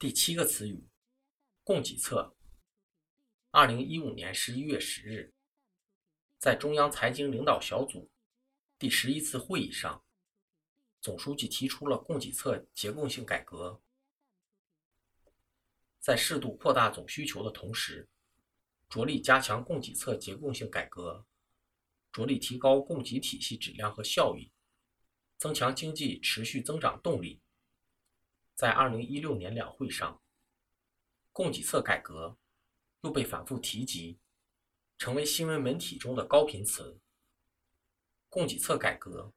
第七个词语，供给侧。二零一五年十一月十日，在中央财经领导小组第十一次会议上，总书记提出了供给侧结构性改革，在适度扩大总需求的同时，着力加强供给侧结构性改革，着力提高供给体系质量和效益，增强经济持续增长动力。在二零一六年两会上，供给侧改革又被反复提及，成为新闻媒体中的高频词。供给侧改革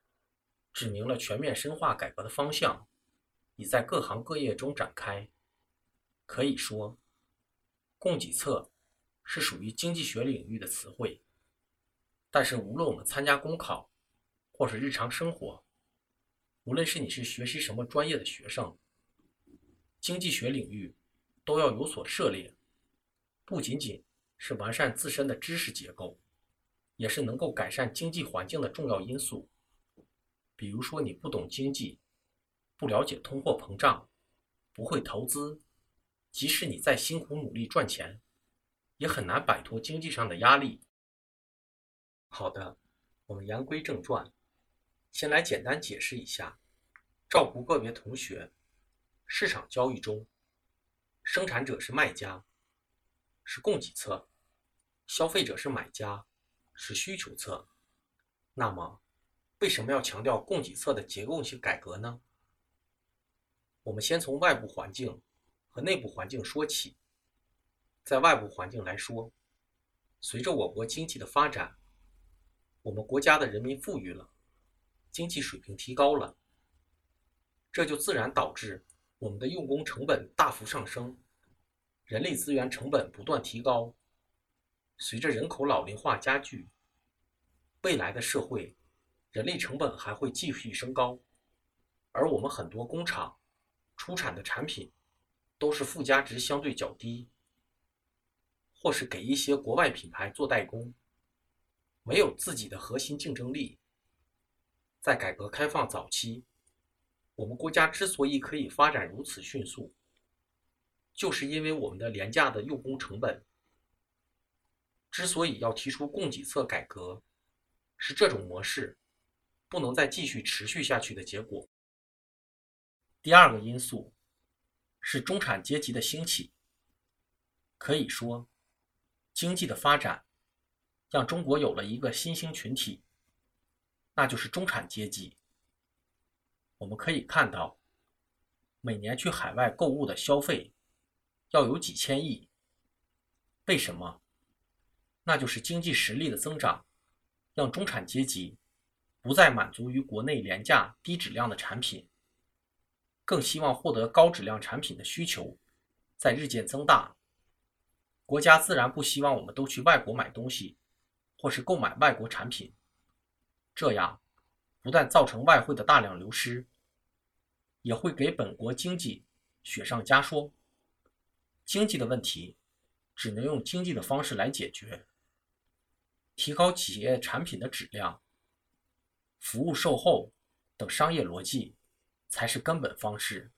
指明了全面深化改革的方向，已在各行各业中展开。可以说，供给侧是属于经济学领域的词汇。但是，无论我们参加公考，或是日常生活，无论是你是学习什么专业的学生，经济学领域都要有所涉猎，不仅仅是完善自身的知识结构，也是能够改善经济环境的重要因素。比如说，你不懂经济，不了解通货膨胀，不会投资，即使你再辛苦努力赚钱，也很难摆脱经济上的压力。好的，我们言归正传，先来简单解释一下，照顾个别同学。市场交易中，生产者是卖家，是供给侧；消费者是买家，是需求侧。那么，为什么要强调供给侧的结构性改革呢？我们先从外部环境和内部环境说起。在外部环境来说，随着我国经济的发展，我们国家的人民富裕了，经济水平提高了，这就自然导致。我们的用工成本大幅上升，人力资源成本不断提高。随着人口老龄化加剧，未来的社会人力成本还会继续升高。而我们很多工厂出产的产品都是附加值相对较低，或是给一些国外品牌做代工，没有自己的核心竞争力。在改革开放早期。我们国家之所以可以发展如此迅速，就是因为我们的廉价的用工成本。之所以要提出供给侧改革，是这种模式不能再继续持续下去的结果。第二个因素是中产阶级的兴起。可以说，经济的发展让中国有了一个新兴群体，那就是中产阶级。我们可以看到，每年去海外购物的消费要有几千亿。为什么？那就是经济实力的增长，让中产阶级不再满足于国内廉价低质量的产品，更希望获得高质量产品的需求在日渐增大。国家自然不希望我们都去外国买东西，或是购买外国产品，这样不但造成外汇的大量流失。也会给本国经济雪上加霜。经济的问题只能用经济的方式来解决，提高企业产品的质量、服务售后等商业逻辑才是根本方式。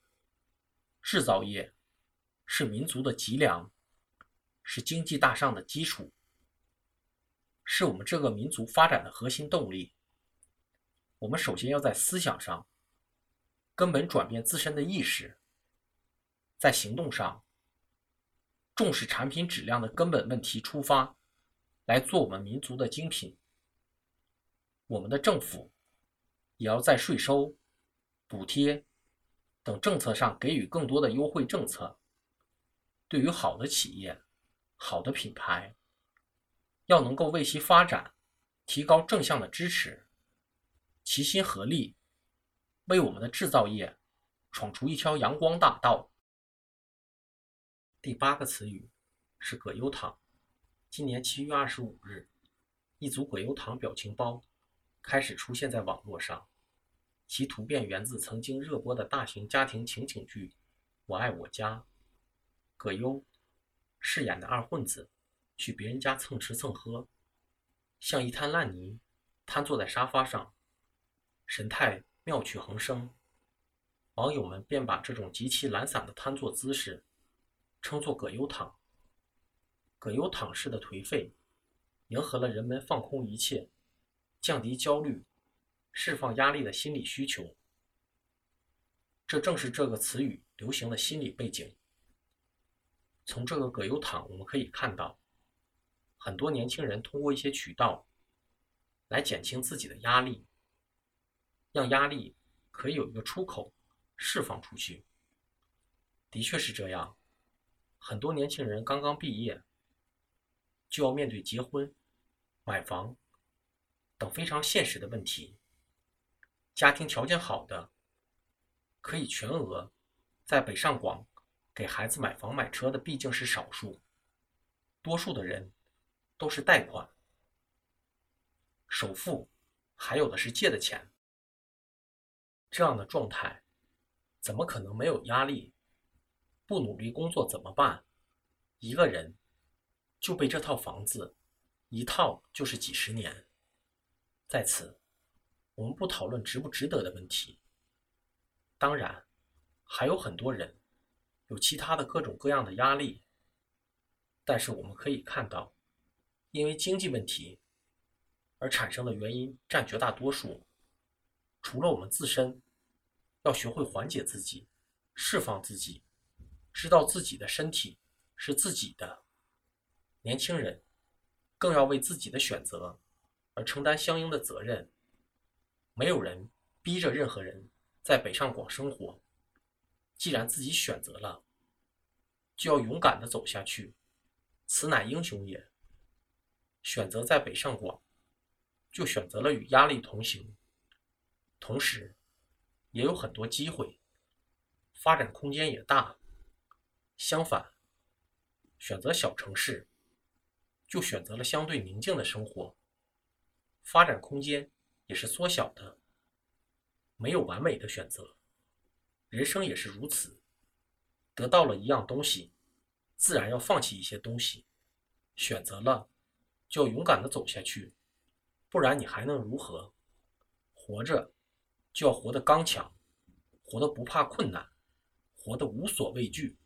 制造业是民族的脊梁，是经济大上的基础，是我们这个民族发展的核心动力。我们首先要在思想上。根本转变自身的意识，在行动上重视产品质量的根本问题出发，来做我们民族的精品。我们的政府也要在税收、补贴等政策上给予更多的优惠政策。对于好的企业、好的品牌，要能够为其发展提高正向的支持，齐心合力。为我们的制造业闯出一条阳光大道。第八个词语是葛优躺。今年七月二十五日，一组葛优躺表情包开始出现在网络上，其图片源自曾经热播的大型家庭情景剧《我爱我家》。葛优饰演的二混子去别人家蹭吃蹭喝，像一滩烂泥瘫坐在沙发上，神态。妙趣横生，网友们便把这种极其懒散的瘫坐姿势称作“葛优躺”。葛优躺式的颓废，迎合了人们放空一切、降低焦虑、释放压力的心理需求。这正是这个词语流行的心理背景。从这个“葛优躺”，我们可以看到，很多年轻人通过一些渠道来减轻自己的压力，让压力可以有一个出口释放出去。的确是这样，很多年轻人刚刚毕业，就要面对结婚、买房等非常现实的问题。家庭条件好的，可以全额在北上广。给孩子买房买车的毕竟是少数，多数的人都是贷款，首付还有的是借的钱。这样的状态，怎么可能没有压力？不努力工作怎么办？一个人就被这套房子一套就是几十年。在此，我们不讨论值不值得的问题。当然，还有很多人。有其他的各种各样的压力，但是我们可以看到，因为经济问题而产生的原因占绝大多数。除了我们自身要学会缓解自己、释放自己，知道自己的身体是自己的，年轻人更要为自己的选择而承担相应的责任。没有人逼着任何人在北上广生活。既然自己选择了，就要勇敢的走下去，此乃英雄也。选择在北上广，就选择了与压力同行，同时也有很多机会，发展空间也大。相反，选择小城市，就选择了相对宁静的生活，发展空间也是缩小的。没有完美的选择。人生也是如此，得到了一样东西，自然要放弃一些东西。选择了，就要勇敢的走下去，不然你还能如何？活着，就要活得刚强，活得不怕困难，活得无所畏惧。